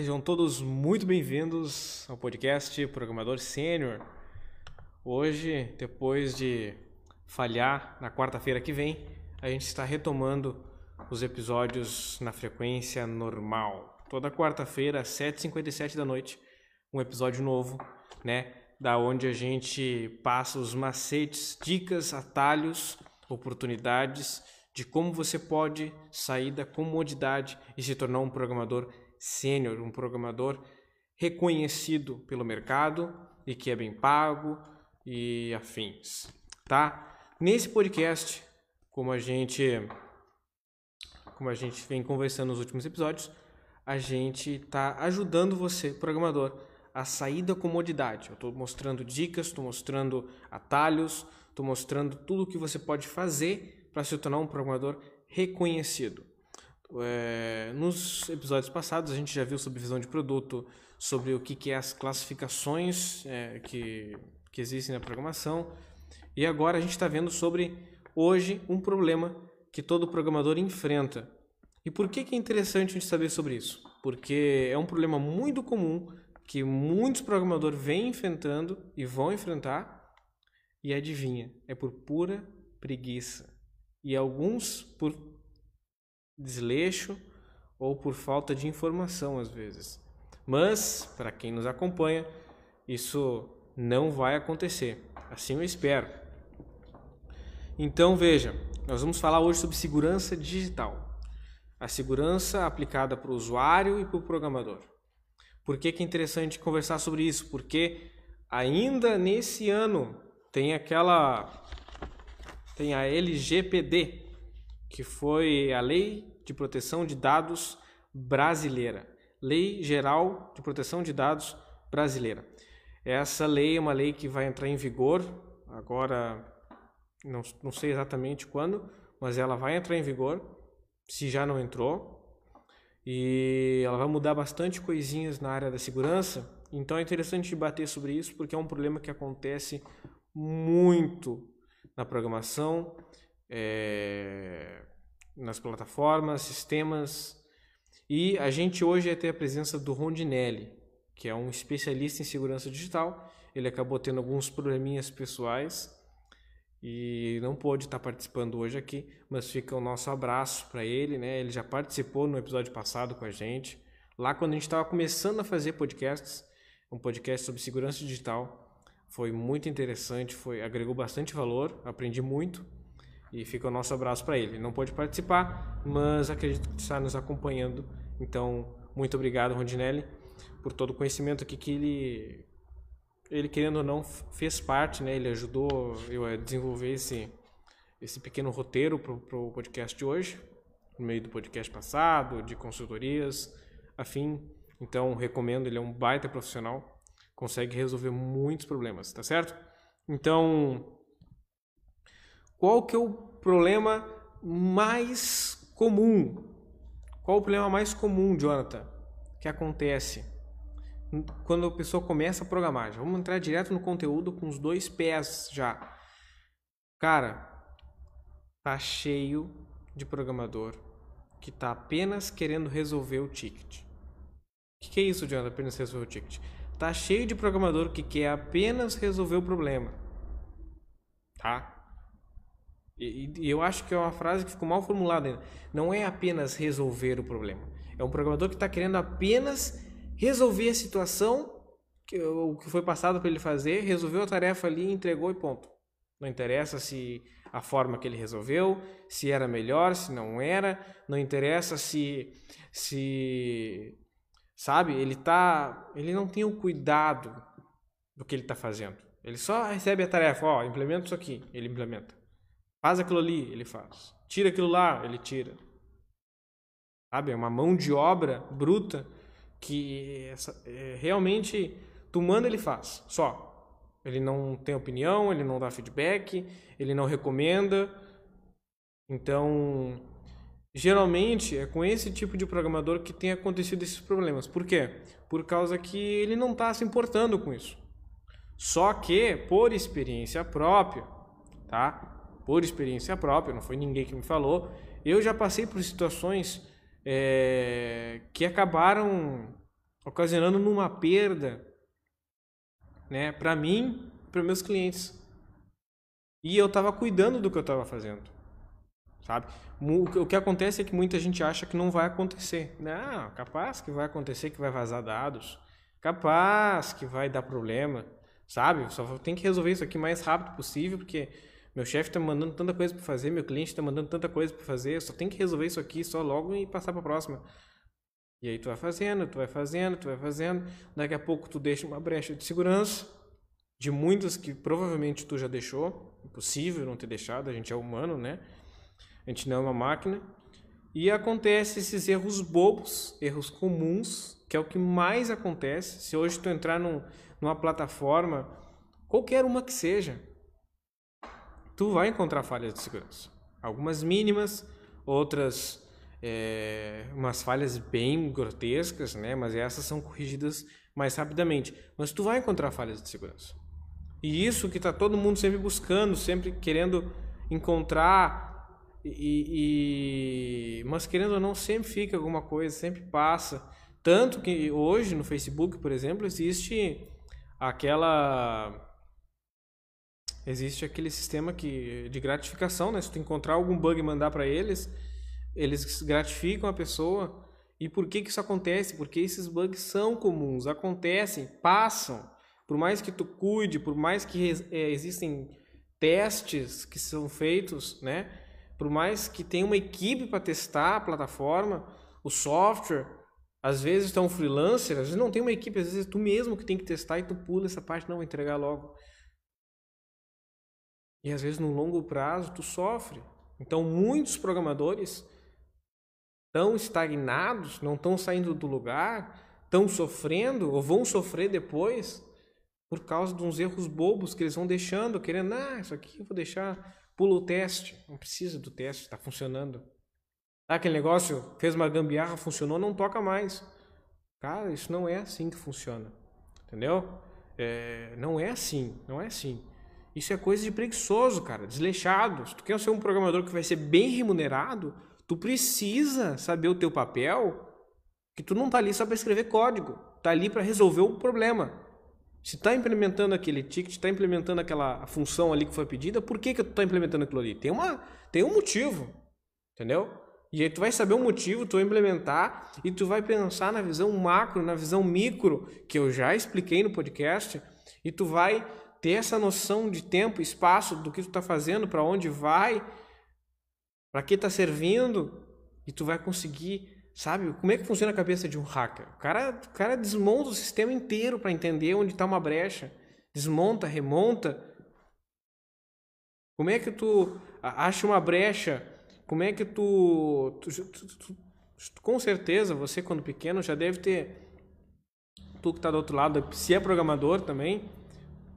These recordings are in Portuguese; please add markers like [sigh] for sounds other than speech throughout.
Sejam todos muito bem-vindos ao podcast Programador Sênior. Hoje, depois de falhar na quarta-feira que vem, a gente está retomando os episódios na frequência normal. Toda quarta-feira, às 7h57 da noite, um episódio novo, né? Da onde a gente passa os macetes, dicas, atalhos, oportunidades de como você pode sair da comodidade e se tornar um programador sênior, um programador reconhecido pelo mercado e que é bem pago e afins, tá? Nesse podcast, como a gente como a gente vem conversando nos últimos episódios, a gente está ajudando você, programador, a sair da comodidade. Eu estou mostrando dicas, estou mostrando atalhos, estou mostrando tudo o que você pode fazer para se tornar um programador reconhecido. É, nos episódios passados a gente já viu sobre visão de produto, sobre o que, que é as classificações é, que, que existem na programação. E agora a gente está vendo sobre, hoje, um problema que todo programador enfrenta. E por que, que é interessante a gente saber sobre isso? Porque é um problema muito comum que muitos programadores vêm enfrentando e vão enfrentar. E adivinha, é por pura preguiça. E alguns por desleixo ou por falta de informação às vezes. Mas, para quem nos acompanha, isso não vai acontecer. Assim eu espero. Então veja, nós vamos falar hoje sobre segurança digital. A segurança aplicada para o usuário e para o programador. Por que, que é interessante conversar sobre isso? Porque ainda nesse ano tem aquela tem a LGPD, que foi a Lei de Proteção de Dados Brasileira. Lei Geral de Proteção de Dados Brasileira. Essa lei é uma lei que vai entrar em vigor agora, não, não sei exatamente quando, mas ela vai entrar em vigor, se já não entrou, e ela vai mudar bastante coisinhas na área da segurança. Então é interessante debater sobre isso porque é um problema que acontece muito na programação, é, nas plataformas, sistemas. E a gente hoje vai ter a presença do Rondinelli, que é um especialista em segurança digital. Ele acabou tendo alguns probleminhas pessoais e não pôde estar participando hoje aqui, mas fica o nosso abraço para ele, né? Ele já participou no episódio passado com a gente, lá quando a gente estava começando a fazer podcasts, um podcast sobre segurança digital. Foi muito interessante, foi agregou bastante valor, aprendi muito. E fica o nosso abraço para ele. Não pode participar, mas acredito que está nos acompanhando. Então, muito obrigado, Rondinelli, por todo o conhecimento aqui que ele, ele querendo ou não, fez parte, né? Ele ajudou eu a desenvolver esse, esse pequeno roteiro para o podcast de hoje, no meio do podcast passado, de consultorias, afim. Então, recomendo, ele é um baita profissional, consegue resolver muitos problemas, tá certo? Então, qual que é o problema mais comum? Qual o problema mais comum, Jonathan, que acontece quando a pessoa começa a programar? Já vamos entrar direto no conteúdo com os dois pés já. Cara, tá cheio de programador que tá apenas querendo resolver o ticket. O que, que é isso, Jonathan? Apenas resolver o ticket. Tá cheio de programador que quer apenas resolver o problema. Tá? E, e, eu acho que é uma frase que ficou mal formulada ainda. Não é apenas resolver o problema. É um programador que está querendo apenas resolver a situação, que, o que foi passado para ele fazer, resolveu a tarefa ali, entregou e ponto. Não interessa se a forma que ele resolveu, se era melhor, se não era, não interessa se se sabe, ele tá, ele não tem o cuidado do que ele está fazendo. Ele só recebe a tarefa, ó, implementa isso aqui, ele implementa. Faz aquilo ali, ele faz. Tira aquilo lá, ele tira. Sabe? É uma mão de obra bruta que essa, é, realmente tu manda, ele faz. Só. Ele não tem opinião, ele não dá feedback, ele não recomenda. Então, geralmente é com esse tipo de programador que tem acontecido esses problemas. Por quê? Por causa que ele não está se importando com isso. Só que, por experiência própria, tá? Por experiência própria, não foi ninguém que me falou. Eu já passei por situações é, que acabaram ocasionando numa perda, né, para mim, para meus clientes. E eu estava cuidando do que eu estava fazendo. Sabe? O que acontece é que muita gente acha que não vai acontecer. Não, capaz que vai acontecer, que vai vazar dados. Capaz que vai dar problema. Sabe? Só tem que resolver isso aqui o mais rápido possível, porque meu chefe está mandando tanta coisa para fazer, meu cliente está mandando tanta coisa para fazer, só tem que resolver isso aqui só logo e passar para a próxima. E aí tu vai fazendo, tu vai fazendo, tu vai fazendo, daqui a pouco tu deixa uma brecha de segurança, de muitas que provavelmente tu já deixou, impossível não ter deixado, a gente é humano, né? A gente não é uma máquina. E acontece esses erros bobos, erros comuns, que é o que mais acontece. Se hoje tu entrar num, numa plataforma, qualquer uma que seja, tu vai encontrar falhas de segurança. Algumas mínimas, outras é, umas falhas bem grotescas, né? Mas essas são corrigidas mais rapidamente. Mas tu vai encontrar falhas de segurança. E isso que está todo mundo sempre buscando, sempre querendo encontrar e, e, mas querendo ou não sempre fica alguma coisa, sempre passa. Tanto que hoje no Facebook, por exemplo, existe aquela existe aquele sistema que de gratificação, né? Se tu encontrar algum bug e mandar para eles, eles gratificam a pessoa. E por que que isso acontece? Porque esses bugs são comuns, acontecem, passam. Por mais que tu cuide, por mais que é, existem testes que são feitos, né? Por mais que tenha uma equipe para testar a plataforma, o software, às vezes tu é um freelancer, às vezes não tem uma equipe, às vezes é tu mesmo que tem que testar e tu pula essa parte, não, entregar logo. E às vezes no longo prazo tu sofre. Então muitos programadores estão estagnados, não estão saindo do lugar, estão sofrendo ou vão sofrer depois por causa de uns erros bobos que eles vão deixando, querendo, ah, isso aqui eu vou deixar, pula o teste, não precisa do teste, está funcionando. Ah, aquele negócio fez uma gambiarra, funcionou, não toca mais. Cara, isso não é assim que funciona. Entendeu? É, não é assim, não é assim. Isso é coisa de preguiçoso, cara, desleixado. Se tu quer ser um programador que vai ser bem remunerado, tu precisa saber o teu papel, que tu não tá ali só para escrever código, tá ali para resolver o problema. Se está implementando aquele ticket, está implementando aquela função ali que foi pedida, por que, que tu está implementando aquilo ali? Tem, uma, tem um motivo, entendeu? E aí tu vai saber o motivo, tu vai implementar e tu vai pensar na visão macro, na visão micro, que eu já expliquei no podcast, e tu vai ter essa noção de tempo, espaço, do que tu está fazendo, para onde vai, para que está servindo, e tu vai conseguir, sabe? Como é que funciona a cabeça de um hacker? O cara, o cara desmonta o sistema inteiro para entender onde está uma brecha, desmonta, remonta. Como é que tu acha uma brecha? Como é que tu, tu, tu, tu, com certeza você quando pequeno já deve ter tu que está do outro lado, se é programador também,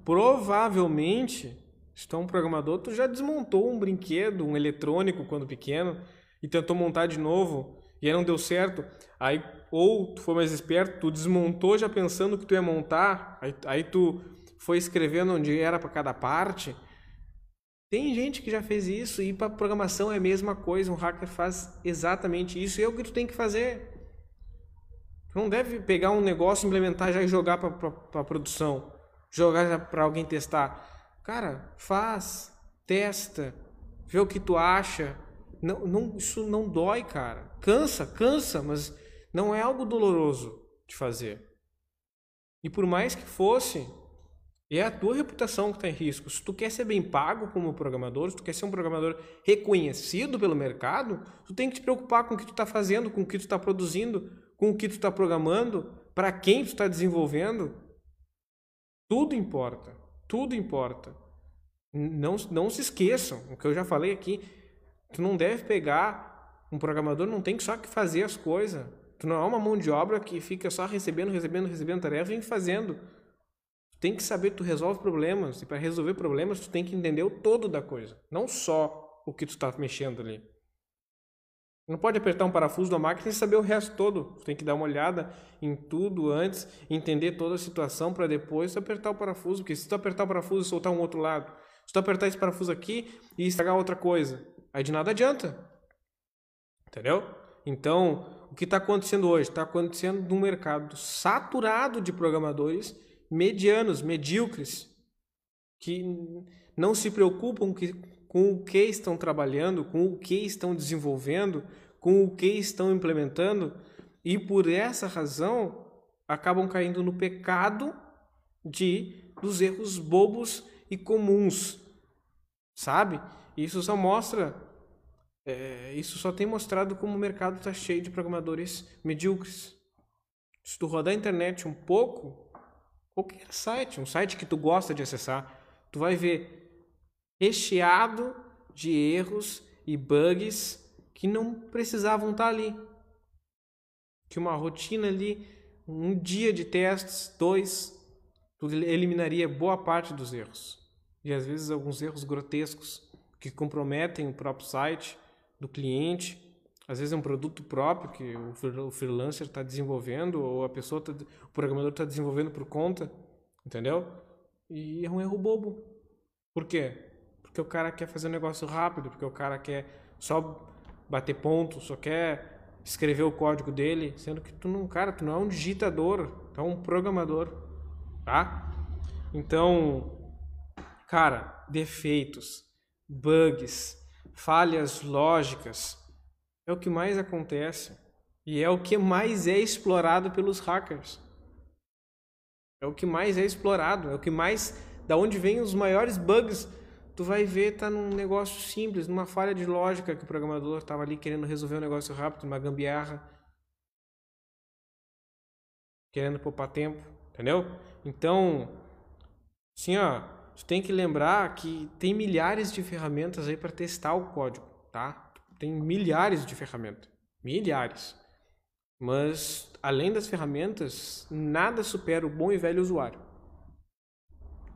provavelmente se tu é um programador, tu já desmontou um brinquedo, um eletrônico quando pequeno e tentou montar de novo e aí não deu certo. Aí ou tu foi mais esperto, tu desmontou já pensando que tu ia montar, aí, aí tu foi escrevendo onde era para cada parte tem gente que já fez isso e para programação é a mesma coisa. Um hacker faz exatamente isso e é o que tu tem que fazer. Tu não deve pegar um negócio, implementar já e jogar para produção, jogar para alguém testar. Cara, faz, testa, vê o que tu acha. Não, não, isso não dói, cara. Cansa, cansa, mas não é algo doloroso de fazer. E por mais que fosse, é a tua reputação que está em risco. Se tu quer ser bem pago como programador, se tu quer ser um programador reconhecido pelo mercado, tu tem que te preocupar com o que tu está fazendo, com o que tu está produzindo, com o que tu está programando, para quem tu está desenvolvendo. Tudo importa. Tudo importa. Não, não se esqueçam, o que eu já falei aqui, tu não deve pegar um programador, não tem só que fazer as coisas. Tu não é uma mão de obra que fica só recebendo, recebendo, recebendo tarefa e fazendo tem que saber que tu resolve problemas e para resolver problemas tu tem que entender o todo da coisa, não só o que tu está mexendo ali. Não pode apertar um parafuso da máquina e saber o resto todo. Tem que dar uma olhada em tudo antes, entender toda a situação para depois apertar o parafuso, porque se tu apertar o parafuso e soltar um outro lado, se tu apertar esse parafuso aqui e estragar outra coisa, aí de nada adianta. Entendeu? Então, o que está acontecendo hoje? Está acontecendo num mercado saturado de programadores medianos, medíocres, que não se preocupam com o que estão trabalhando, com o que estão desenvolvendo, com o que estão implementando, e por essa razão acabam caindo no pecado de dos erros bobos e comuns, sabe? Isso só mostra, é, isso só tem mostrado como o mercado está cheio de programadores medíocres. Se tu rodar a internet um pouco, qualquer site, um site que tu gosta de acessar, tu vai ver recheado de erros e bugs que não precisavam estar ali. Que uma rotina ali, um dia de testes, dois, eliminaria boa parte dos erros. E às vezes alguns erros grotescos que comprometem o próprio site do cliente. Às vezes é um produto próprio que o freelancer está desenvolvendo ou a pessoa, tá, o programador está desenvolvendo por conta, entendeu? E é um erro bobo. Por quê? Porque o cara quer fazer um negócio rápido, porque o cara quer só bater ponto, só quer escrever o código dele, sendo que tu não, cara, tu não é um digitador, tu é um programador, tá? Então, cara, defeitos, bugs, falhas lógicas, é o que mais acontece e é o que mais é explorado pelos hackers. É o que mais é explorado, é o que mais da onde vem os maiores bugs. Tu vai ver tá num negócio simples, numa falha de lógica que o programador estava ali querendo resolver um negócio rápido, uma gambiarra, querendo poupar tempo, entendeu? Então, assim, ó, tu tem que lembrar que tem milhares de ferramentas aí para testar o código, tá? Tem milhares de ferramentas, milhares. Mas além das ferramentas, nada supera o bom e velho usuário.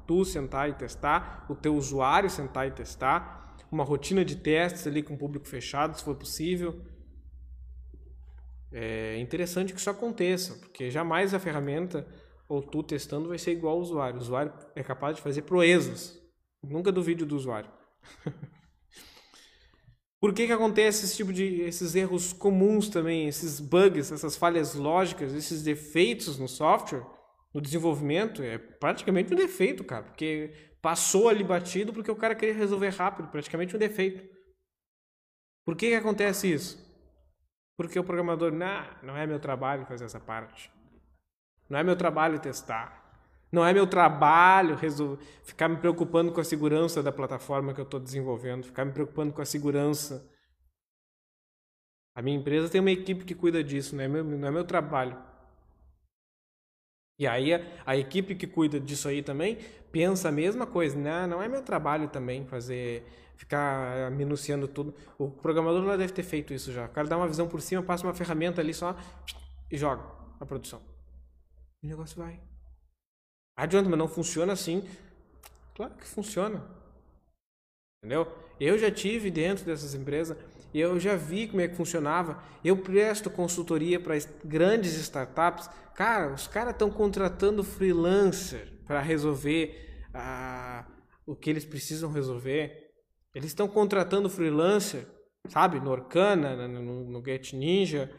Tu sentar e testar, o teu usuário sentar e testar, uma rotina de testes ali com o público fechado, se for possível. É interessante que isso aconteça, porque jamais a ferramenta ou tu testando vai ser igual ao usuário. O usuário é capaz de fazer proezas. Nunca duvide do usuário. [laughs] Por que, que acontece esse tipo de esses erros comuns também, esses bugs, essas falhas lógicas, esses defeitos no software, no desenvolvimento? É praticamente um defeito, cara, porque passou ali batido porque o cara queria resolver rápido, praticamente um defeito. Por que, que acontece isso? Porque o programador, não, não é meu trabalho fazer essa parte. Não é meu trabalho testar. Não é meu trabalho resolver, ficar me preocupando com a segurança da plataforma que eu estou desenvolvendo, ficar me preocupando com a segurança. A minha empresa tem uma equipe que cuida disso, não é meu, não é meu trabalho. E aí a, a, equipe que cuida disso aí também pensa a mesma coisa, não, não é meu trabalho também fazer, ficar minuciando tudo. O programador lá deve ter feito isso já. O cara dá uma visão por cima, passa uma ferramenta ali só e joga a produção o negócio vai. Adianta, mas não funciona assim. Claro que funciona. Entendeu? Eu já tive dentro dessas empresas, eu já vi como é que funcionava. Eu presto consultoria para grandes startups. Cara, os caras estão contratando freelancer para resolver ah, o que eles precisam resolver. Eles estão contratando freelancer, sabe? No Orkana, no, no Get Ninja.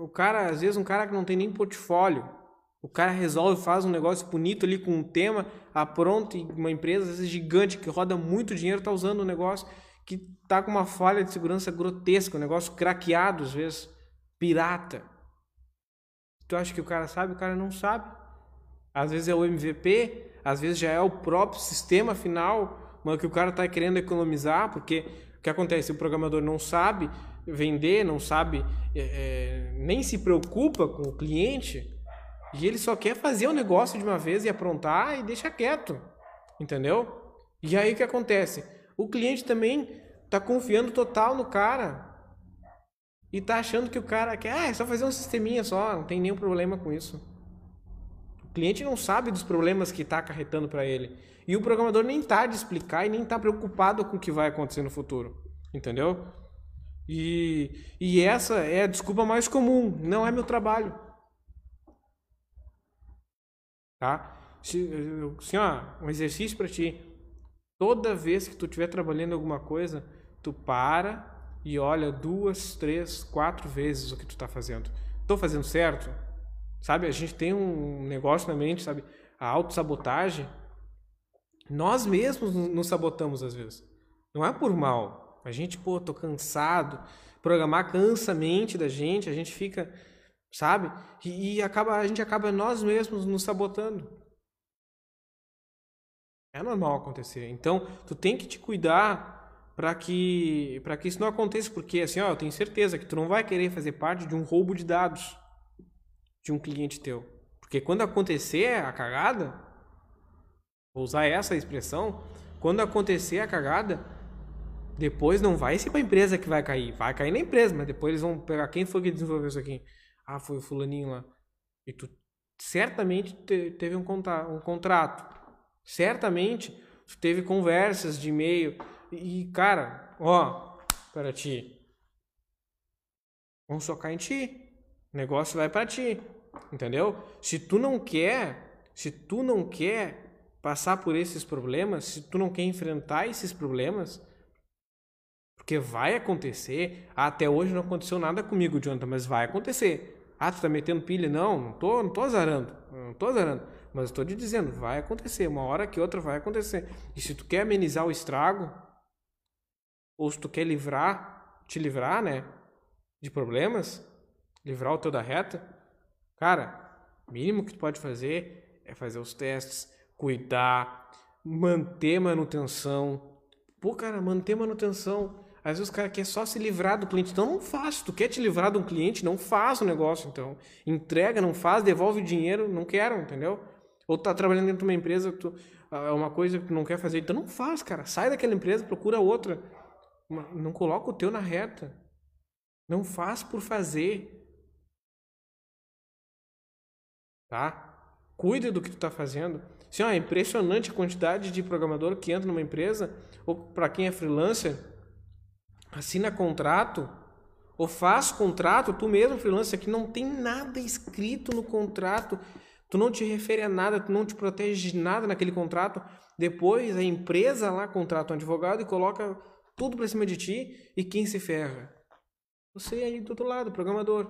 O cara, às vezes, um cara que não tem nem portfólio o cara resolve, faz um negócio bonito ali com um tema, apronta e uma empresa às vezes gigante que roda muito dinheiro está usando um negócio que tá com uma falha de segurança grotesca, um negócio craqueado às vezes, pirata. Tu acha que o cara sabe? O cara não sabe. Às vezes é o MVP, às vezes já é o próprio sistema final, mas que o cara está querendo economizar, porque o que acontece? O programador não sabe vender, não sabe, é, é, nem se preocupa com o cliente, e ele só quer fazer o negócio de uma vez e aprontar e deixa quieto. Entendeu? E aí o que acontece? O cliente também tá confiando total no cara. E tá achando que o cara quer, ah, é só fazer um sisteminha só, não tem nenhum problema com isso. O cliente não sabe dos problemas que está acarretando para ele. E o programador nem tá de explicar e nem tá preocupado com o que vai acontecer no futuro. Entendeu? E, e essa é a desculpa mais comum. Não é meu trabalho. Tá? Assim, ó, um exercício para ti. Toda vez que tu estiver trabalhando alguma coisa, tu para, e olha duas, três, quatro vezes o que tu está fazendo. Estou fazendo certo? Sabe, a gente tem um negócio na mente, sabe? A autossabotagem. Nós mesmos nos sabotamos às vezes. Não é por mal. A gente, pô, tô cansado. Programar cansa a mente da gente, a gente fica, sabe? E, e acaba, a gente acaba nós mesmos nos sabotando. É normal acontecer. Então, tu tem que te cuidar para que para que isso não aconteça, porque assim, ó, eu tenho certeza que tu não vai querer fazer parte de um roubo de dados de um cliente teu. Porque quando acontecer a cagada, vou usar essa expressão, quando acontecer a cagada, depois não vai ser para a empresa que vai cair, vai cair na empresa, mas depois eles vão pegar quem foi que desenvolveu isso aqui. Ah, foi o fulaninho lá. E tu certamente teve um, um contrato. Certamente tu teve conversas de e-mail e, cara, ó, para ti. Vamos socar em ti. O negócio vai para ti. Entendeu? Se tu não quer, se tu não quer passar por esses problemas, se tu não quer enfrentar esses problemas, porque vai acontecer. Até hoje não aconteceu nada comigo, Jonathan, mas vai acontecer. Ah, tu tá metendo pilha? Não, não tô, não tô azarando. Não tô azarando. Mas estou te dizendo, vai acontecer. Uma hora que outra vai acontecer. E se tu quer amenizar o estrago, ou se tu quer livrar, te livrar, né, de problemas, livrar o teu da reta, cara, o mínimo que tu pode fazer é fazer os testes, cuidar, manter manutenção. Pô, cara, manter manutenção. Às vezes o cara quer só se livrar do cliente. Então não faz. Tu quer te livrar de um cliente, não faz o negócio, então. Entrega, não faz, devolve o dinheiro, não quero, entendeu? Ou tá trabalhando dentro de uma empresa, tu, é uma coisa que tu não quer fazer, então não faz, cara. Sai daquela empresa, procura outra. Não coloca o teu na reta. Não faz por fazer. Tá? Cuida do que tu está fazendo. Assim, ó, é impressionante a quantidade de programador que entra numa empresa, ou para quem é freelancer, assina contrato, ou faz contrato, tu mesmo freelancer que não tem nada escrito no contrato, tu não te refere a nada, tu não te protege de nada naquele contrato. Depois a empresa lá contrata um advogado e coloca tudo para cima de ti e quem se ferra? Você aí do outro lado, programador.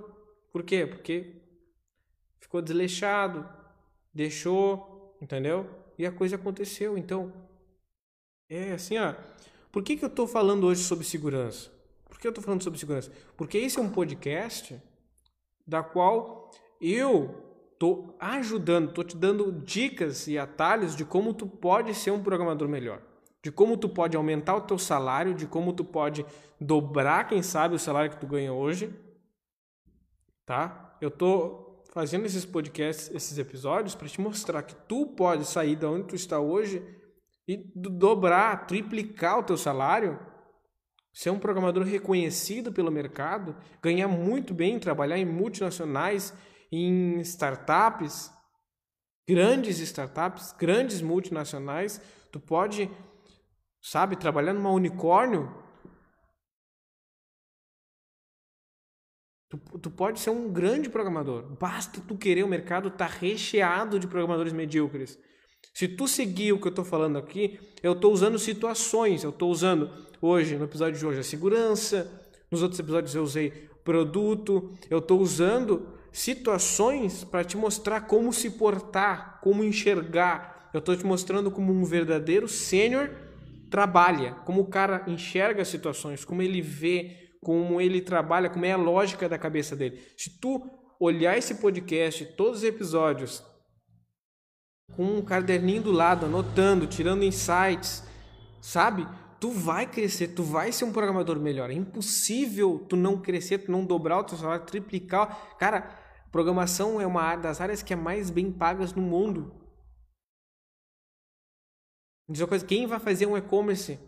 Por quê? Porque ficou desleixado, deixou, entendeu? E a coisa aconteceu. Então, é assim, ó. Por que, que eu estou falando hoje sobre segurança? Por que eu estou falando sobre segurança? Porque esse é um podcast da qual eu estou ajudando, estou te dando dicas e atalhos de como tu pode ser um programador melhor de como tu pode aumentar o teu salário, de como tu pode dobrar, quem sabe, o salário que tu ganha hoje, tá? Eu tô fazendo esses podcasts, esses episódios para te mostrar que tu pode sair da onde tu está hoje e dobrar, triplicar o teu salário, ser um programador reconhecido pelo mercado, ganhar muito bem, trabalhar em multinacionais, em startups, grandes startups, grandes multinacionais, tu pode sabe, trabalhando numa unicórnio, tu, tu pode ser um grande programador. Basta tu querer, o mercado está recheado de programadores medíocres. Se tu seguir o que eu estou falando aqui, eu estou usando situações, eu estou usando hoje, no episódio de hoje, a segurança, nos outros episódios eu usei produto, eu estou usando situações para te mostrar como se portar, como enxergar. Eu estou te mostrando como um verdadeiro sênior trabalha, como o cara enxerga situações, como ele vê, como ele trabalha, como é a lógica da cabeça dele. Se tu olhar esse podcast, todos os episódios, com um caderninho do lado, anotando, tirando insights, sabe? Tu vai crescer, tu vai ser um programador melhor. É impossível tu não crescer, tu não dobrar o teu salário, triplicar. Cara, programação é uma das áreas que é mais bem pagas no mundo. Diz uma coisa, quem vai fazer um e-commerce?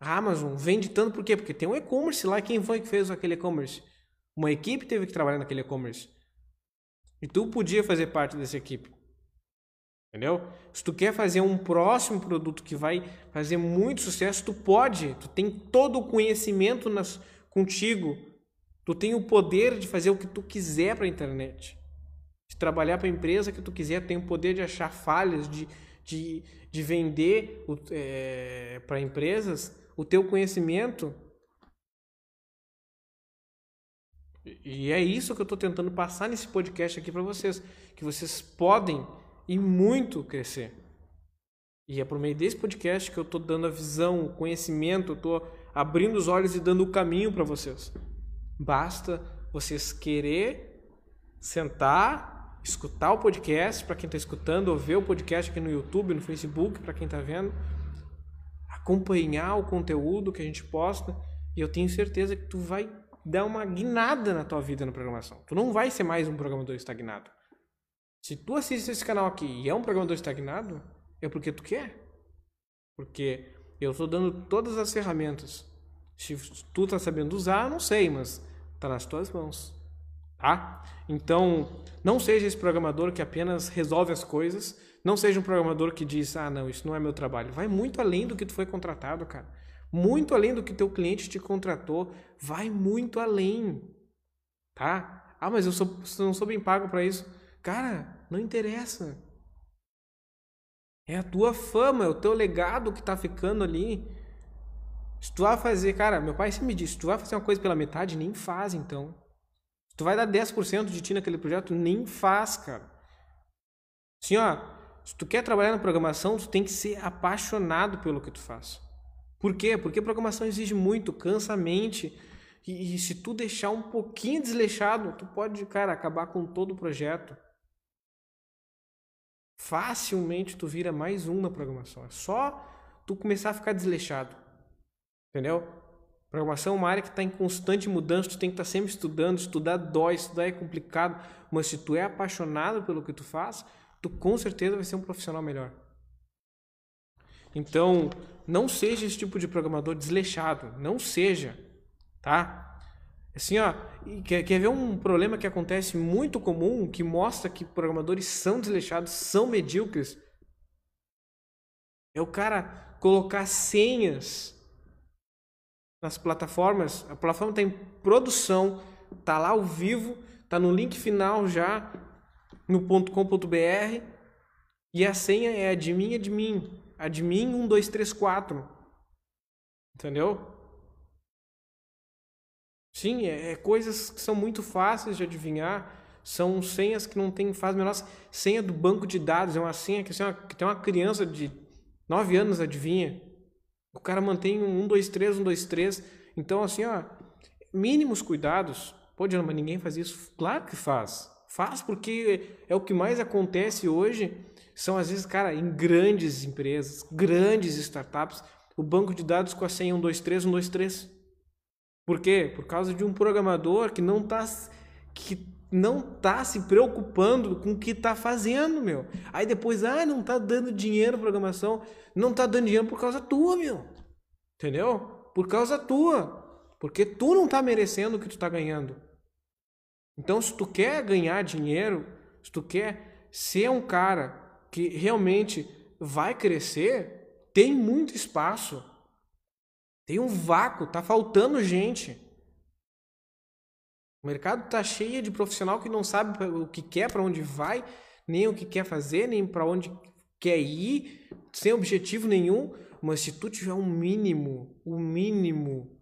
A Amazon vende tanto por quê? Porque tem um e-commerce lá. Quem foi que fez aquele e-commerce? Uma equipe teve que trabalhar naquele e-commerce. E tu podia fazer parte dessa equipe. Entendeu? Se tu quer fazer um próximo produto que vai fazer muito sucesso, tu pode. Tu tem todo o conhecimento nas, contigo. Tu tem o poder de fazer o que tu quiser para a internet. De trabalhar para a empresa que tu quiser, tem o poder de achar falhas, de, de, de vender é, para empresas o teu conhecimento. E é isso que eu estou tentando passar nesse podcast aqui para vocês, que vocês podem e muito crescer. E é por meio desse podcast que eu estou dando a visão, o conhecimento, eu estou abrindo os olhos e dando o caminho para vocês. Basta vocês querer sentar, escutar o podcast para quem está escutando, ou ver o podcast aqui no YouTube, no Facebook para quem está vendo, acompanhar o conteúdo que a gente posta e eu tenho certeza que tu vai dar uma guinada na tua vida na programação. Tu não vai ser mais um programador estagnado. Se tu assiste esse canal aqui e é um programador estagnado, é porque tu quer. Porque eu estou dando todas as ferramentas. Se tu tá sabendo usar, não sei, mas tá nas tuas mãos. Tá? Então, não seja esse programador que apenas resolve as coisas. Não seja um programador que diz, ah, não, isso não é meu trabalho. Vai muito além do que tu foi contratado, cara muito além do que teu cliente te contratou, vai muito além, tá? Ah, mas eu, sou, não sou bem pago para isso. Cara, não interessa. É a tua fama, é o teu legado que tá ficando ali. Se tu vai fazer, cara, meu pai sempre me disse, se tu vai fazer uma coisa pela metade, nem faz então. Se tu vai dar 10% de ti naquele projeto, nem faz, cara. Assim, ó, se tu quer trabalhar na programação, tu tem que ser apaixonado pelo que tu faz. Por quê? Porque programação exige muito, cansa a mente. E, e, se tu deixar um pouquinho desleixado, tu pode, cara, acabar com todo o projeto. Facilmente tu vira mais um na programação. É só tu começar a ficar desleixado. Entendeu? Programação é uma área que está em constante mudança, tu tem que estar tá sempre estudando, estudar dói, estudar é complicado, mas se tu é apaixonado pelo que tu faz, tu com certeza vai ser um profissional melhor. Então, não seja esse tipo de programador desleixado. Não seja. Tá? Assim, ó, quer, quer ver um problema que acontece muito comum, que mostra que programadores são desleixados, são medíocres? É o cara colocar senhas nas plataformas. A plataforma está em produção, está lá ao vivo, está no link final já, no .com.br, e a senha é admin, admin admin 1, 2, 3, 4. Entendeu? Sim, é, é, coisas que são muito fáceis de adivinhar. São senhas que não tem faz menor. Senha do banco de dados é uma senha que, assim, uma, que tem uma criança de 9 anos adivinha. O cara mantém um 1, 2, 3, 1, 2, 3. Então, assim, ó, mínimos cuidados. Pô, Diana, mas ninguém faz isso. Claro que faz. Faz porque é o que mais acontece hoje são às vezes, cara, em grandes empresas, grandes startups, o banco de dados com a senha 123, 123. Por quê? Por causa de um programador que não está que não tá se preocupando com o que está fazendo, meu. Aí depois, ah, não está dando dinheiro programação, não está dando dinheiro por causa tua, meu. Entendeu? Por causa tua. Porque tu não está merecendo o que tu está ganhando. Então, se tu quer ganhar dinheiro, se tu quer ser um cara que realmente vai crescer, tem muito espaço. Tem um vácuo, tá faltando gente. O mercado tá cheio de profissional que não sabe o que quer, para onde vai, nem o que quer fazer, nem para onde quer ir, sem objetivo nenhum. Mas se tu tiver um mínimo, o um mínimo,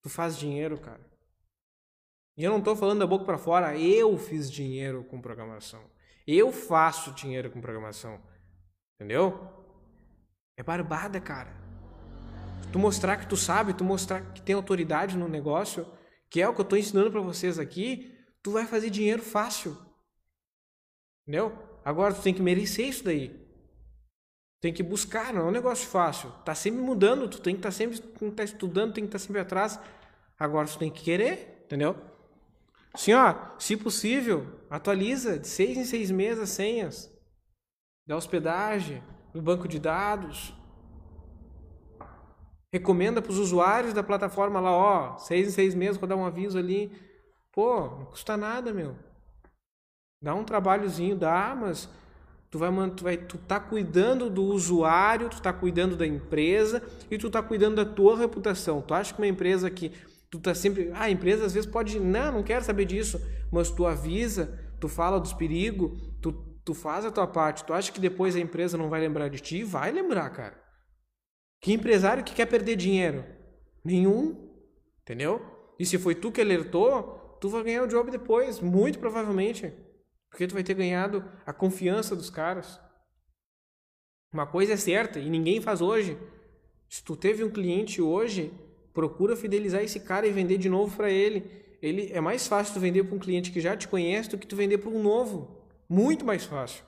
tu faz dinheiro, cara. E eu não estou falando da boca para fora, eu fiz dinheiro com programação. Eu faço dinheiro com programação. Entendeu? É barbada, cara. Tu mostrar que tu sabe, tu mostrar que tem autoridade no negócio, que é o que eu estou ensinando para vocês aqui, tu vai fazer dinheiro fácil. Entendeu? Agora tu tem que merecer isso daí. Tem que buscar, não é um negócio fácil. Tá sempre mudando, tu tem que estar tá sempre tem que tá estudando, tem que estar tá sempre atrás. Agora tu tem que querer, entendeu? Assim, ó, se possível, atualiza de seis em seis meses as senhas da hospedagem, do banco de dados. Recomenda para os usuários da plataforma lá, ó, seis em seis meses, vou dar um aviso ali. Pô, não custa nada, meu. Dá um trabalhozinho, dá, mas tu vai, tu vai, tu tá cuidando do usuário, tu tá cuidando da empresa e tu tá cuidando da tua reputação. Tu acha que uma empresa que Tu tá sempre. Ah, a empresa às vezes pode. Não, não quero saber disso. Mas tu avisa, tu fala dos perigos, tu, tu faz a tua parte. Tu acha que depois a empresa não vai lembrar de ti? Vai lembrar, cara. Que empresário que quer perder dinheiro? Nenhum. Entendeu? E se foi tu que alertou, tu vai ganhar o job depois, muito provavelmente. Porque tu vai ter ganhado a confiança dos caras. Uma coisa é certa e ninguém faz hoje. Se tu teve um cliente hoje, procura fidelizar esse cara e vender de novo para ele. Ele é mais fácil tu vender para um cliente que já te conhece do que tu vender para um novo. Muito mais fácil.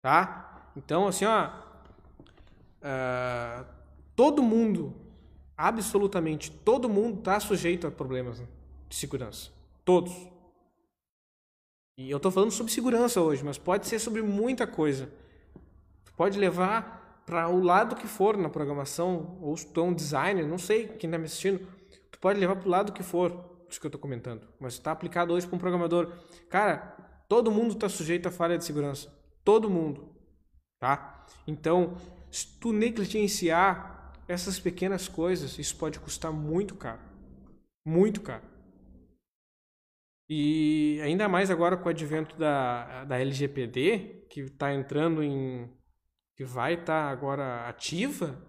Tá? Então, assim, ó, uh, todo mundo, absolutamente todo mundo está sujeito a problemas de segurança. Todos. E eu estou falando sobre segurança hoje, mas pode ser sobre muita coisa. Tu pode levar para o lado que for na programação, ou se tu é um designer, não sei quem está me assistindo, tu pode levar para o lado que for, isso que eu estou comentando, mas está aplicado hoje para um programador. Cara, todo mundo está sujeito a falha de segurança. Todo mundo. Tá? Então, se tu negligenciar essas pequenas coisas, isso pode custar muito caro. Muito caro. E ainda mais agora com o advento da, da LGPD, que está entrando em. que vai estar tá agora ativa,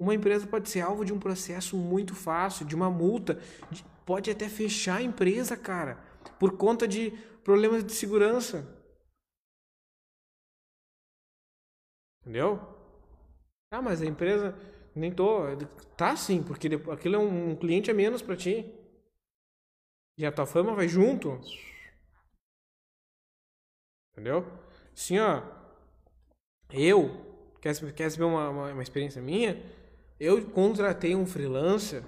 uma empresa pode ser alvo de um processo muito fácil, de uma multa, de, pode até fechar a empresa, cara, por conta de problemas de segurança. Entendeu? Ah, mas a empresa nem tô, tá sim, porque aquilo é um cliente a menos para ti. E a tua fama vai junto. Entendeu? Sim, ó. Eu, quer, quer saber uma, uma, uma experiência minha? Eu contratei um freelancer.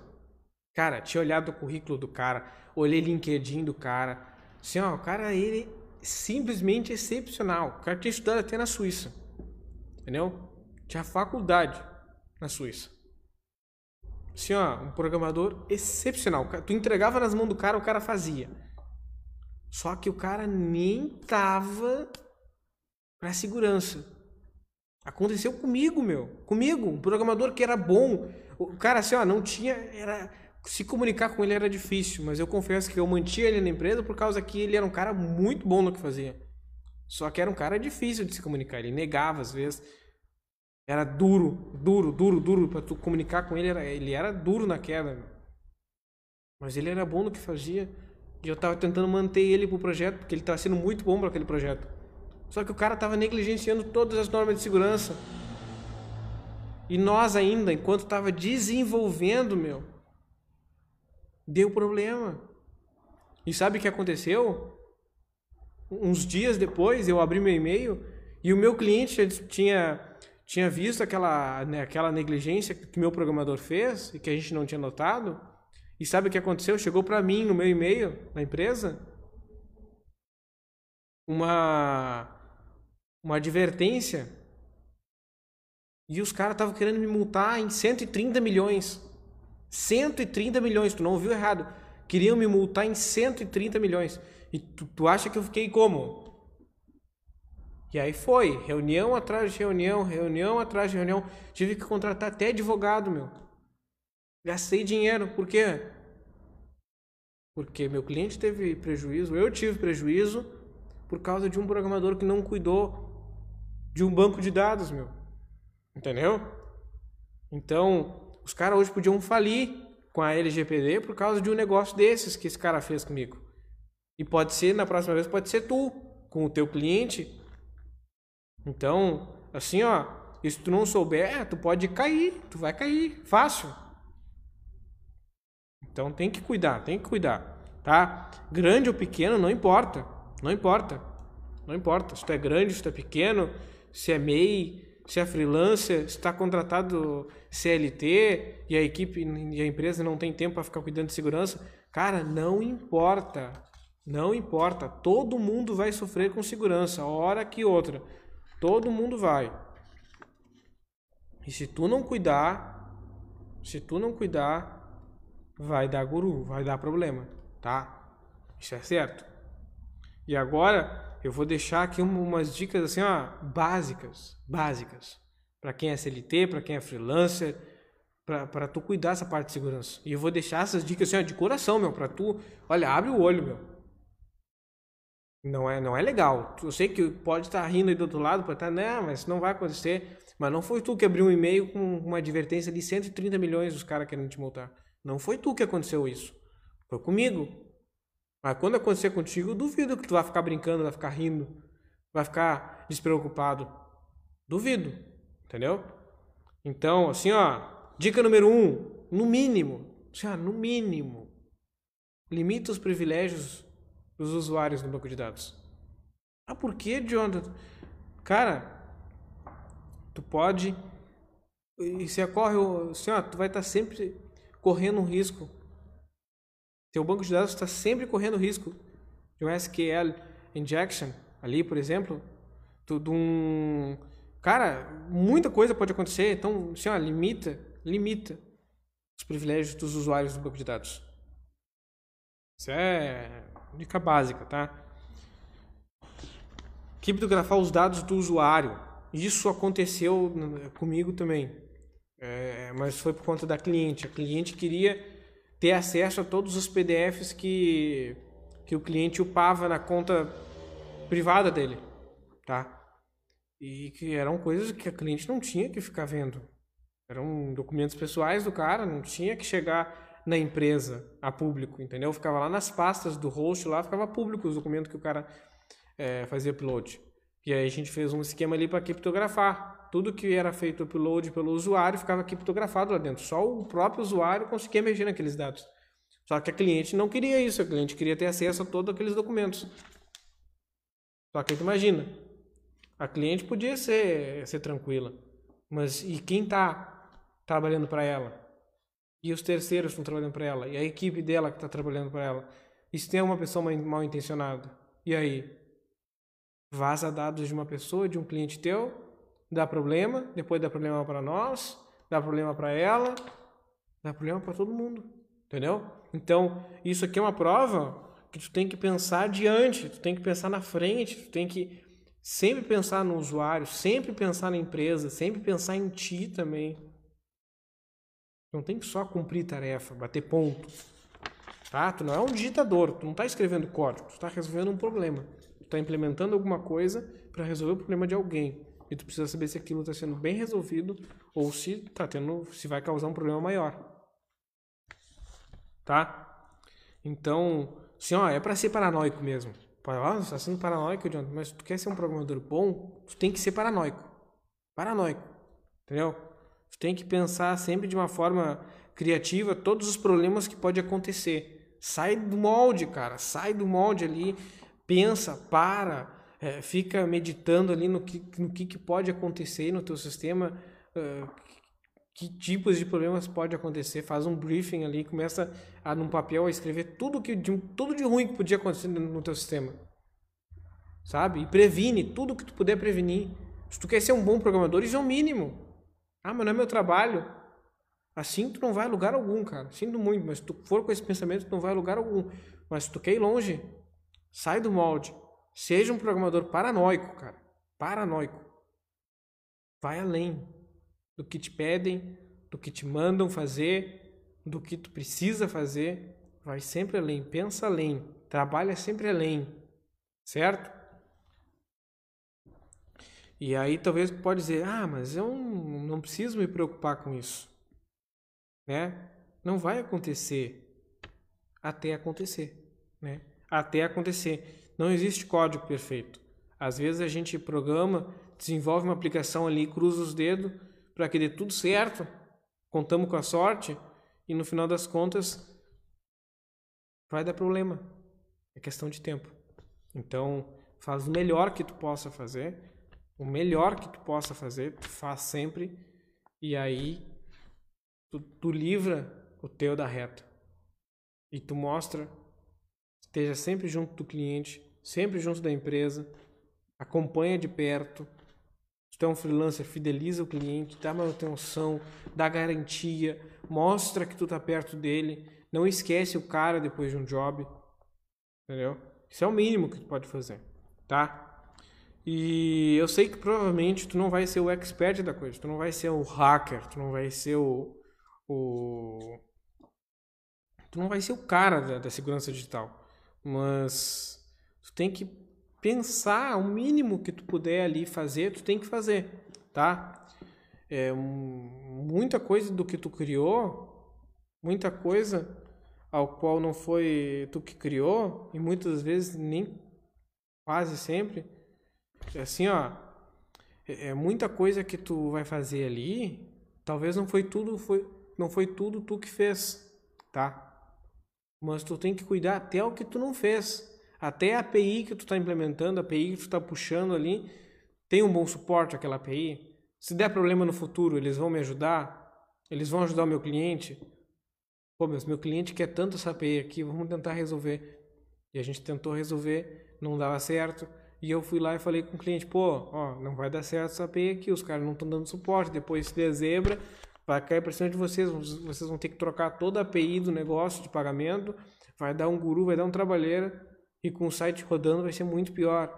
Cara, tinha olhado o currículo do cara, olhei LinkedIn do cara. Assim, ó, o cara, ele simplesmente excepcional. O cara tinha estudado até na Suíça. Entendeu? Tinha faculdade na Suíça. Assim, ó, um programador excepcional. Tu entregava nas mãos do cara, o cara fazia. Só que o cara nem tava pra segurança. Aconteceu comigo, meu. Comigo, um programador que era bom. O cara assim, ó, não tinha, era se comunicar com ele era difícil, mas eu confesso que eu mantinha ele na empresa por causa que ele era um cara muito bom no que fazia. Só que era um cara difícil de se comunicar, ele negava às vezes. Era duro, duro, duro, duro para tu comunicar com ele, era, ele era duro na queda. Mas ele era bom no que fazia. E eu tava tentando manter ele pro projeto, porque ele tava sendo muito bom para aquele projeto. Só que o cara tava negligenciando todas as normas de segurança. E nós ainda, enquanto tava desenvolvendo, meu, deu problema. E sabe o que aconteceu? Uns dias depois eu abri meu e-mail e o meu cliente tinha tinha visto aquela, né, aquela negligência que meu programador fez e que a gente não tinha notado. E sabe o que aconteceu? Chegou para mim no meu e-mail na empresa uma uma advertência e os caras estavam querendo me multar em 130 milhões. 130 milhões, tu não ouviu errado. Queriam me multar em 130 milhões. E tu, tu acha que eu fiquei como? E aí foi, reunião atrás de reunião, reunião atrás de reunião. Tive que contratar até advogado, meu. Gastei dinheiro, por quê? Porque meu cliente teve prejuízo, eu tive prejuízo por causa de um programador que não cuidou de um banco de dados, meu. Entendeu? Então, os caras hoje podiam falir com a LGPD por causa de um negócio desses que esse cara fez comigo. E pode ser, na próxima vez, pode ser tu, com o teu cliente. Então, assim, ó, e se tu não souber, tu pode cair, tu vai cair, fácil. Então tem que cuidar, tem que cuidar, tá? Grande ou pequeno, não importa, não importa, não importa. Se tu é grande, se tu é pequeno, se é MEI, se é freelancer, se está contratado CLT e a equipe e a empresa não tem tempo para ficar cuidando de segurança, cara, não importa. Não importa. Todo mundo vai sofrer com segurança, hora que outra. Todo mundo vai. E se tu não cuidar, se tu não cuidar, vai dar guru, vai dar problema, tá? Isso é certo. E agora, eu vou deixar aqui umas dicas assim, ó, básicas, básicas, para quem é CLT, para quem é freelancer, para tu cuidar dessa parte de segurança. E eu vou deixar essas dicas assim, ó, de coração, meu, para tu, olha, abre o olho, meu. Não é, não é legal. Eu sei que pode estar rindo aí do outro lado, pode estar, não, mas não vai acontecer. Mas não foi tu que abriu um e-mail com uma advertência de 130 milhões dos caras querendo te multar. Não foi tu que aconteceu isso. Foi comigo. Mas quando acontecer contigo, eu duvido que tu vai ficar brincando, vai ficar rindo, vai ficar despreocupado. Duvido. Entendeu? Então, assim, ó, dica número um, no mínimo, assim, ó, no mínimo, limita os privilégios dos usuários no banco de dados. Ah, por que, Jonathan? Cara, tu pode e se ocorre, assim, ó, tu vai estar sempre correndo um risco. Teu banco de dados está sempre correndo risco de um SQL injection ali, por exemplo, tu, de um cara, muita coisa pode acontecer. Então, assim, ó, limita, limita os privilégios dos usuários do banco de dados. Isso é dica básica, tá? Criptografar os dados do usuário. Isso aconteceu comigo também. É, mas foi por conta da cliente. A cliente queria ter acesso a todos os PDFs que, que o cliente upava na conta privada dele, tá? E que eram coisas que a cliente não tinha que ficar vendo. Eram documentos pessoais do cara, não tinha que chegar na empresa a público, entendeu? Ficava lá nas pastas do host lá, ficava público os documentos que o cara é, fazia upload. E aí a gente fez um esquema ali para criptografar. Tudo que era feito upload pelo usuário ficava criptografado lá dentro. Só o próprio usuário conseguia mexer naqueles dados. Só que a cliente não queria isso, a cliente queria ter acesso a todos aqueles documentos. Só que tu imagina, a cliente podia ser, ser tranquila, mas e quem está trabalhando para ela? E os terceiros estão trabalhando para ela? E a equipe dela que está trabalhando para ela? E se tem uma pessoa mal intencionada? E aí? vaza dados de uma pessoa, de um cliente teu, dá problema, depois dá problema para nós, dá problema para ela, dá problema para todo mundo, entendeu? Então, isso aqui é uma prova que tu tem que pensar adiante, tu tem que pensar na frente, tu tem que sempre pensar no usuário, sempre pensar na empresa, sempre pensar em ti também. Não tem que só cumprir tarefa, bater ponto. Tá? Tu não é um digitador, tu não está escrevendo código, tu está resolvendo um problema está implementando alguma coisa para resolver o problema de alguém. E tu precisa saber se aquilo está sendo bem resolvido ou se tá tendo, se vai causar um problema maior. Tá? Então, assim, ó, é para ser paranoico mesmo. Ah, você está sendo paranoico, John, mas tu quer ser um programador bom, tu tem que ser paranoico. Paranoico. Entendeu? Tu tem que pensar sempre de uma forma criativa todos os problemas que pode acontecer. Sai do molde, cara. Sai do molde ali pensa, para, é, fica meditando ali no que, no que, que pode acontecer no teu sistema, uh, que tipos de problemas pode acontecer, faz um briefing ali, começa a num papel a escrever tudo que de, tudo de ruim que podia acontecer no teu sistema. Sabe? E previne tudo que tu puder prevenir. Se tu quer ser um bom programador, isso é o mínimo. Ah, mas não é meu trabalho. Assim tu não vai a lugar algum, cara. Sinto muito, mas se tu for com esse pensamento, tu não vai a lugar algum. Mas se tu quer ir longe, Sai do molde. Seja um programador paranoico, cara. Paranoico. Vai além do que te pedem, do que te mandam fazer, do que tu precisa fazer. Vai sempre além. Pensa além. Trabalha sempre além. Certo? E aí talvez pode dizer, ah, mas eu não preciso me preocupar com isso. Né? Não vai acontecer até acontecer, né? até acontecer. Não existe código perfeito. Às vezes a gente programa, desenvolve uma aplicação ali, cruza os dedos para que dê tudo certo, contamos com a sorte e no final das contas vai dar problema. É questão de tempo. Então, faz o melhor que tu possa fazer, o melhor que tu possa fazer, tu faz sempre e aí tu, tu livra o teu da reta. E tu mostra esteja sempre junto do cliente, sempre junto da empresa, acompanha de perto. Se tu é um freelancer, fideliza o cliente, dá manutenção, dá garantia, mostra que tu tá perto dele, não esquece o cara depois de um job. Entendeu? Isso é o mínimo que tu pode fazer, tá? E eu sei que provavelmente tu não vai ser o expert da coisa, tu não vai ser o hacker, tu não vai ser o, o tu não vai ser o cara da, da segurança digital. Mas tu tem que pensar o mínimo que tu puder ali fazer, tu tem que fazer, tá? É, muita coisa do que tu criou, muita coisa ao qual não foi tu que criou, e muitas vezes nem quase sempre, assim, ó, é, é muita coisa que tu vai fazer ali, talvez não foi tudo, foi, não foi tudo tu que fez, tá? Mas tu tem que cuidar até o que tu não fez. Até a API que tu está implementando, a API que tu está puxando ali, tem um bom suporte aquela API. Se der problema no futuro, eles vão me ajudar? Eles vão ajudar o meu cliente? Pô, mas meu cliente quer tanto essa API aqui, vamos tentar resolver. E a gente tentou resolver, não dava certo. E eu fui lá e falei com o cliente, pô, ó, não vai dar certo essa API aqui, os caras não estão dando suporte. Depois se der zebra, vai cair para cima de vocês, vocês vão ter que trocar toda a API do negócio de pagamento, vai dar um guru, vai dar um trabalheira, e com o site rodando vai ser muito pior.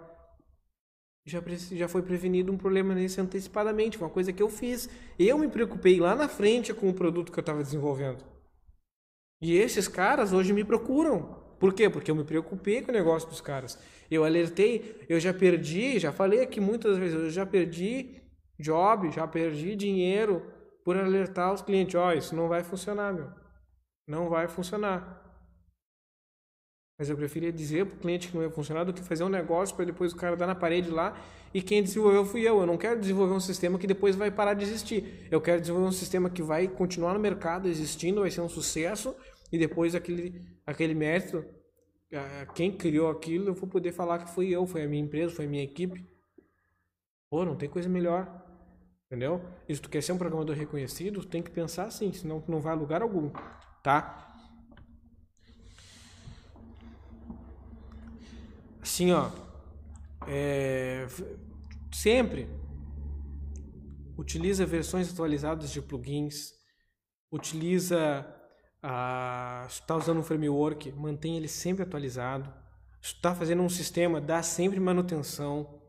Já, já foi prevenido um problema nesse antecipadamente, uma coisa que eu fiz. Eu me preocupei lá na frente com o produto que eu estava desenvolvendo. E esses caras hoje me procuram. Por quê? Porque eu me preocupei com o negócio dos caras. Eu alertei, eu já perdi, já falei aqui muitas vezes, eu já perdi job, já perdi dinheiro por alertar os clientes, ó, oh, isso não vai funcionar, meu. Não vai funcionar. Mas eu preferia dizer para o cliente que não ia funcionar do que fazer um negócio para depois o cara dar na parede lá e quem desenvolveu fui eu. Eu não quero desenvolver um sistema que depois vai parar de existir. Eu quero desenvolver um sistema que vai continuar no mercado existindo, vai ser um sucesso e depois aquele, aquele mérito, quem criou aquilo, eu vou poder falar que fui eu, foi a minha empresa, foi a minha equipe. Pô, não tem coisa melhor. Entendeu? E se tu quer ser um programador reconhecido, tem que pensar assim, senão tu não vai a lugar algum, tá? Assim, ó, é, sempre utiliza versões atualizadas de plugins, utiliza, ah, se está usando um framework, mantém ele sempre atualizado. Se está fazendo um sistema, dá sempre manutenção.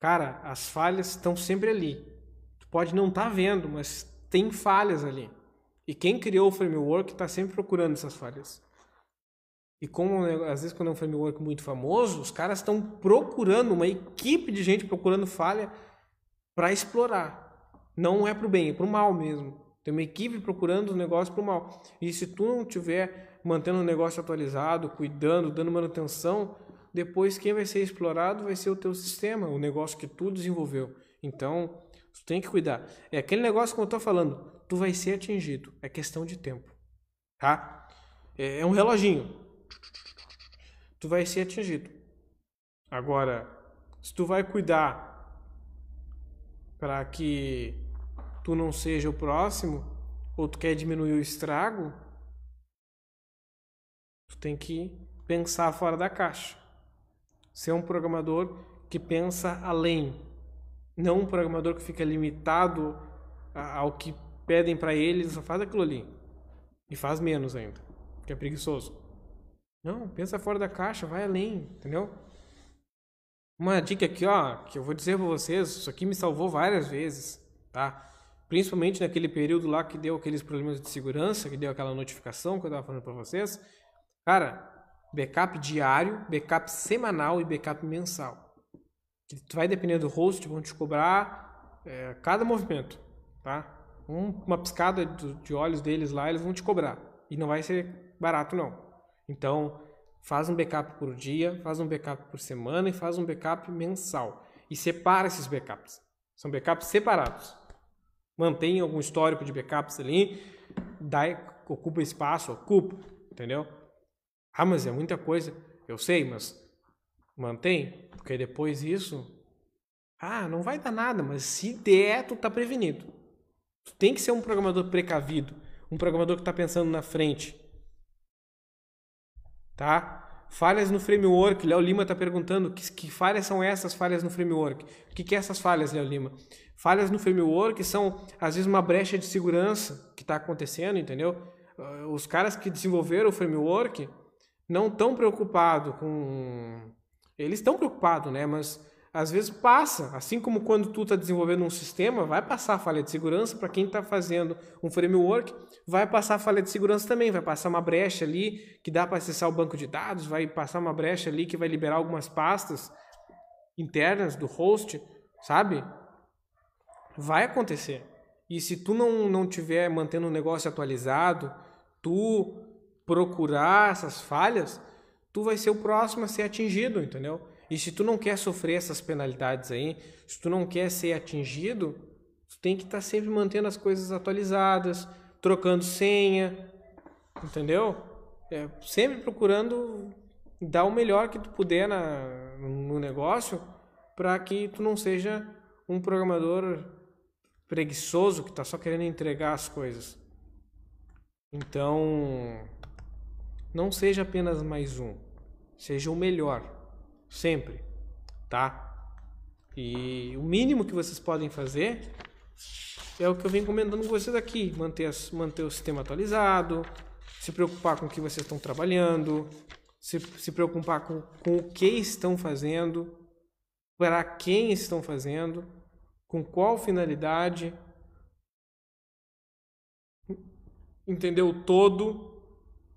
Cara, as falhas estão sempre ali pode não estar tá vendo, mas tem falhas ali. E quem criou o framework está sempre procurando essas falhas. E como às vezes quando é um framework muito famoso, os caras estão procurando uma equipe de gente procurando falha para explorar. Não é para o bem, é para o mal mesmo. Tem uma equipe procurando o negócio para o mal. E se tu não tiver mantendo o negócio atualizado, cuidando, dando manutenção, depois quem vai ser explorado vai ser o teu sistema, o negócio que tu desenvolveu. Então, Tu tem que cuidar. É aquele negócio que eu estou falando. Tu vai ser atingido. É questão de tempo. Tá? É, é um reloginho. Tu vai ser atingido. Agora, se tu vai cuidar para que tu não seja o próximo, ou tu quer diminuir o estrago, tu tem que pensar fora da caixa. Ser um programador que pensa além, não um programador que fica limitado ao que pedem para ele, ele só faz aquilo ali. E faz menos ainda, que é preguiçoso. Não, pensa fora da caixa, vai além, entendeu? Uma dica aqui, ó, que eu vou dizer para vocês, isso aqui me salvou várias vezes, tá? Principalmente naquele período lá que deu aqueles problemas de segurança, que deu aquela notificação que eu estava falando para vocês. Cara, backup diário, backup semanal e backup mensal que vai depender do host, vão te cobrar é, cada movimento, tá? Um, uma piscada de, de olhos deles lá, eles vão te cobrar. E não vai ser barato, não. Então, faz um backup por dia, faz um backup por semana e faz um backup mensal. E separa esses backups. São backups separados. Mantém algum histórico de backups ali, dá, ocupa espaço, ocupa, entendeu? Ah, mas é muita coisa. Eu sei, mas mantém. Porque depois isso, ah, não vai dar nada, mas se der, tu tá prevenido. Tu tem que ser um programador precavido, um programador que está pensando na frente. Tá? Falhas no framework, Léo Lima está perguntando que, que, falhas são essas falhas no framework. O que, que é essas falhas, Léo Lima? Falhas no framework são, às vezes, uma brecha de segurança que está acontecendo, entendeu? Ah, os caras que desenvolveram o framework não estão preocupados com eles estão preocupados, né? Mas às vezes passa, assim como quando tu está desenvolvendo um sistema, vai passar falha de segurança para quem está fazendo um framework, vai passar falha de segurança também, vai passar uma brecha ali que dá para acessar o banco de dados, vai passar uma brecha ali que vai liberar algumas pastas internas do host, sabe? Vai acontecer. E se tu não não tiver mantendo o negócio atualizado, tu procurar essas falhas, tu vai ser o próximo a ser atingido, entendeu? E se tu não quer sofrer essas penalidades aí, se tu não quer ser atingido, tu tem que estar tá sempre mantendo as coisas atualizadas, trocando senha, entendeu? É, sempre procurando dar o melhor que tu puder na, no negócio para que tu não seja um programador preguiçoso que está só querendo entregar as coisas. Então, não seja apenas mais um, seja o melhor, sempre, tá? E o mínimo que vocês podem fazer é o que eu venho comentando com vocês aqui: manter, as, manter o sistema atualizado, se preocupar com o que vocês estão trabalhando, se, se preocupar com, com o que estão fazendo, para quem estão fazendo, com qual finalidade. Entender o todo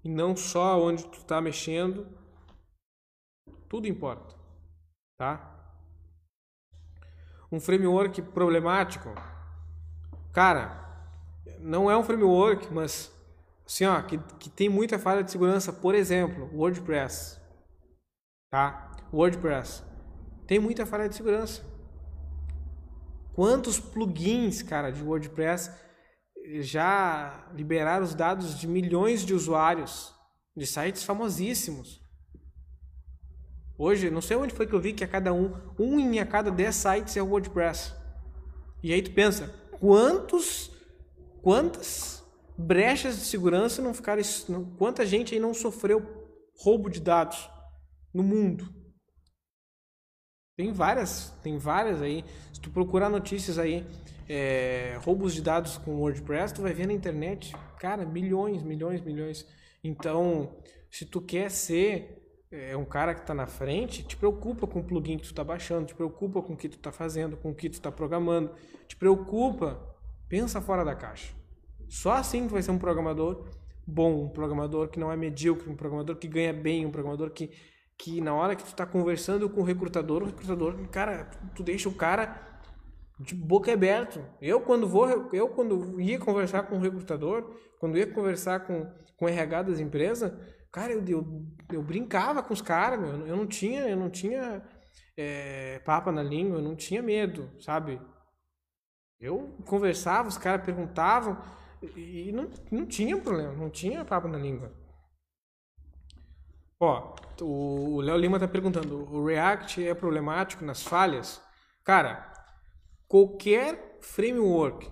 e não só onde tu está mexendo. Tudo importa, tá? Um framework problemático, cara, não é um framework, mas assim, ó, que, que tem muita falha de segurança, por exemplo, WordPress. Tá? WordPress. Tem muita falha de segurança. Quantos plugins, cara, de WordPress já liberaram os dados de milhões de usuários de sites famosíssimos? Hoje, não sei onde foi que eu vi que a cada um, um em a cada dez sites é o WordPress. E aí tu pensa, quantos, quantas brechas de segurança não ficaram. Quanta gente aí não sofreu roubo de dados no mundo? Tem várias, tem várias aí. Se tu procurar notícias aí, é, roubos de dados com WordPress, tu vai ver na internet, cara, milhões, milhões, milhões. Então, se tu quer ser é, um cara que está na frente, te preocupa com o plugin que tu está baixando, te preocupa com o que tu está fazendo, com o que tu está programando, te preocupa, pensa fora da caixa. Só assim tu vai ser um programador bom, um programador que não é medíocre, um programador que ganha bem, um programador que, que na hora que tu está conversando com o recrutador, o recrutador, cara, tu deixa o cara de boca aberta. Eu quando vou, eu quando ia conversar com o recrutador, quando ia conversar com, com o RH das empresas, cara, eu, eu, eu brincava com os caras, meu. Eu não tinha, eu não tinha é, papa na língua, eu não tinha medo, sabe? Eu conversava, os caras perguntavam, e não, não tinha problema, não tinha papo na língua. Ó, o Léo Lima tá perguntando, o React é problemático nas falhas? Cara, qualquer framework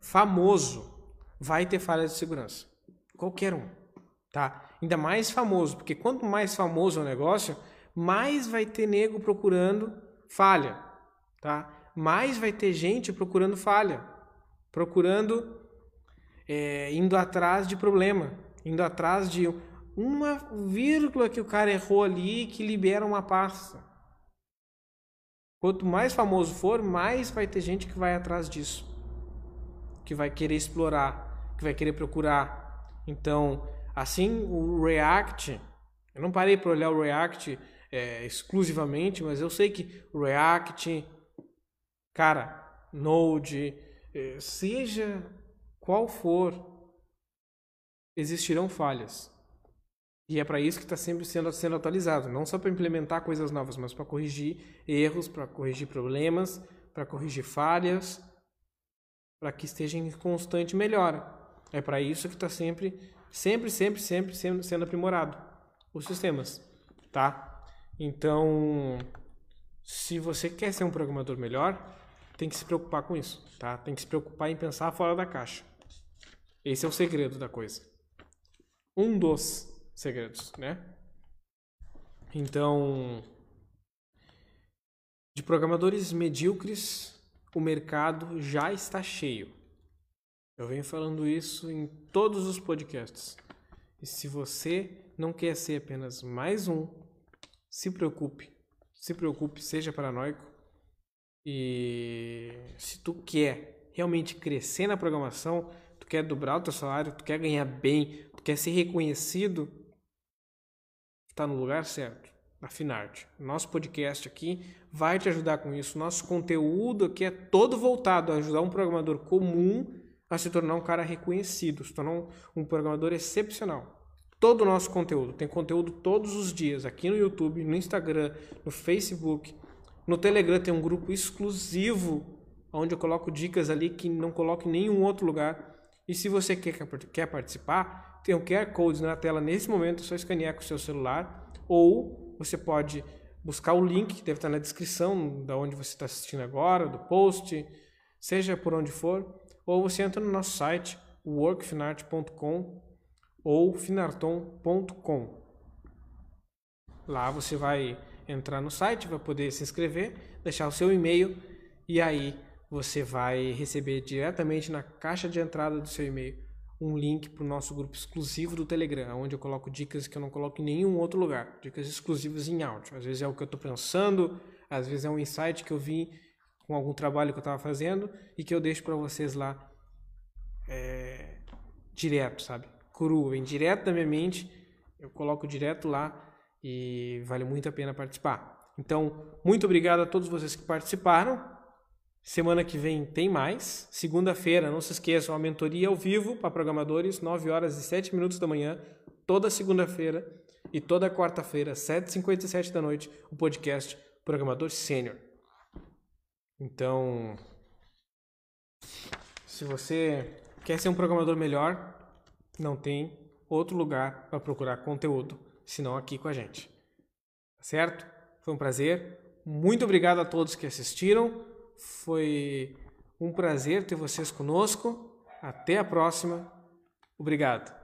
famoso vai ter falhas de segurança. Qualquer um, tá? Ainda mais famoso, porque quanto mais famoso é o negócio, mais vai ter nego procurando falha, tá? Mais vai ter gente procurando falha, procurando é, indo atrás de problema, indo atrás de uma vírgula que o cara errou ali que libera uma pasta. Quanto mais famoso for, mais vai ter gente que vai atrás disso, que vai querer explorar, que vai querer procurar. Então, assim, o React, eu não parei para olhar o React é, exclusivamente, mas eu sei que o React, cara, Node, é, seja qual for, existirão falhas. E é para isso que está sempre sendo, sendo atualizado, não só para implementar coisas novas, mas para corrigir erros, para corrigir problemas, para corrigir falhas, para que esteja em constante melhora. É para isso que está sempre, sempre, sempre, sempre sendo, sendo aprimorado os sistemas, tá? Então, se você quer ser um programador melhor, tem que se preocupar com isso, tá? Tem que se preocupar em pensar fora da caixa. Esse é o segredo da coisa. Um dos segredos, né? Então, de programadores medíocres, o mercado já está cheio. Eu venho falando isso em todos os podcasts. E se você não quer ser apenas mais um, se preocupe. Se preocupe, seja paranoico. E se tu quer realmente crescer na programação, quer dobrar o teu salário, tu quer ganhar bem, tu quer ser reconhecido, está no lugar certo. Na Finarte. Nosso podcast aqui vai te ajudar com isso. Nosso conteúdo aqui é todo voltado a ajudar um programador comum a se tornar um cara reconhecido, se tornar um, um programador excepcional. todo o nosso conteúdo. Tem conteúdo todos os dias aqui no YouTube, no Instagram, no Facebook. No Telegram tem um grupo exclusivo onde eu coloco dicas ali que não coloco em nenhum outro lugar. E se você quer, quer participar, tem um QR Code na tela nesse momento, é só escanear com o seu celular. Ou você pode buscar o link que deve estar na descrição da onde você está assistindo agora, do post, seja por onde for. Ou você entra no nosso site, workfinart.com ou finarton.com. Lá você vai entrar no site, vai poder se inscrever, deixar o seu e-mail e aí você vai receber diretamente na caixa de entrada do seu e-mail um link para o nosso grupo exclusivo do Telegram, onde eu coloco dicas que eu não coloco em nenhum outro lugar, dicas exclusivas em áudio. Às vezes é o que eu estou pensando, às vezes é um insight que eu vi com algum trabalho que eu estava fazendo e que eu deixo para vocês lá é, direto, sabe? cru, vem direto da minha mente, eu coloco direto lá e vale muito a pena participar. Então, muito obrigado a todos vocês que participaram. Semana que vem tem mais. Segunda-feira, não se esqueçam, a mentoria ao vivo para programadores, 9 horas e 7 minutos da manhã, toda segunda-feira e toda quarta-feira, 7h57 da noite, o podcast Programador Sênior. Então, se você quer ser um programador melhor, não tem outro lugar para procurar conteúdo senão aqui com a gente. Tá certo? Foi um prazer. Muito obrigado a todos que assistiram. Foi um prazer ter vocês conosco. Até a próxima. Obrigado.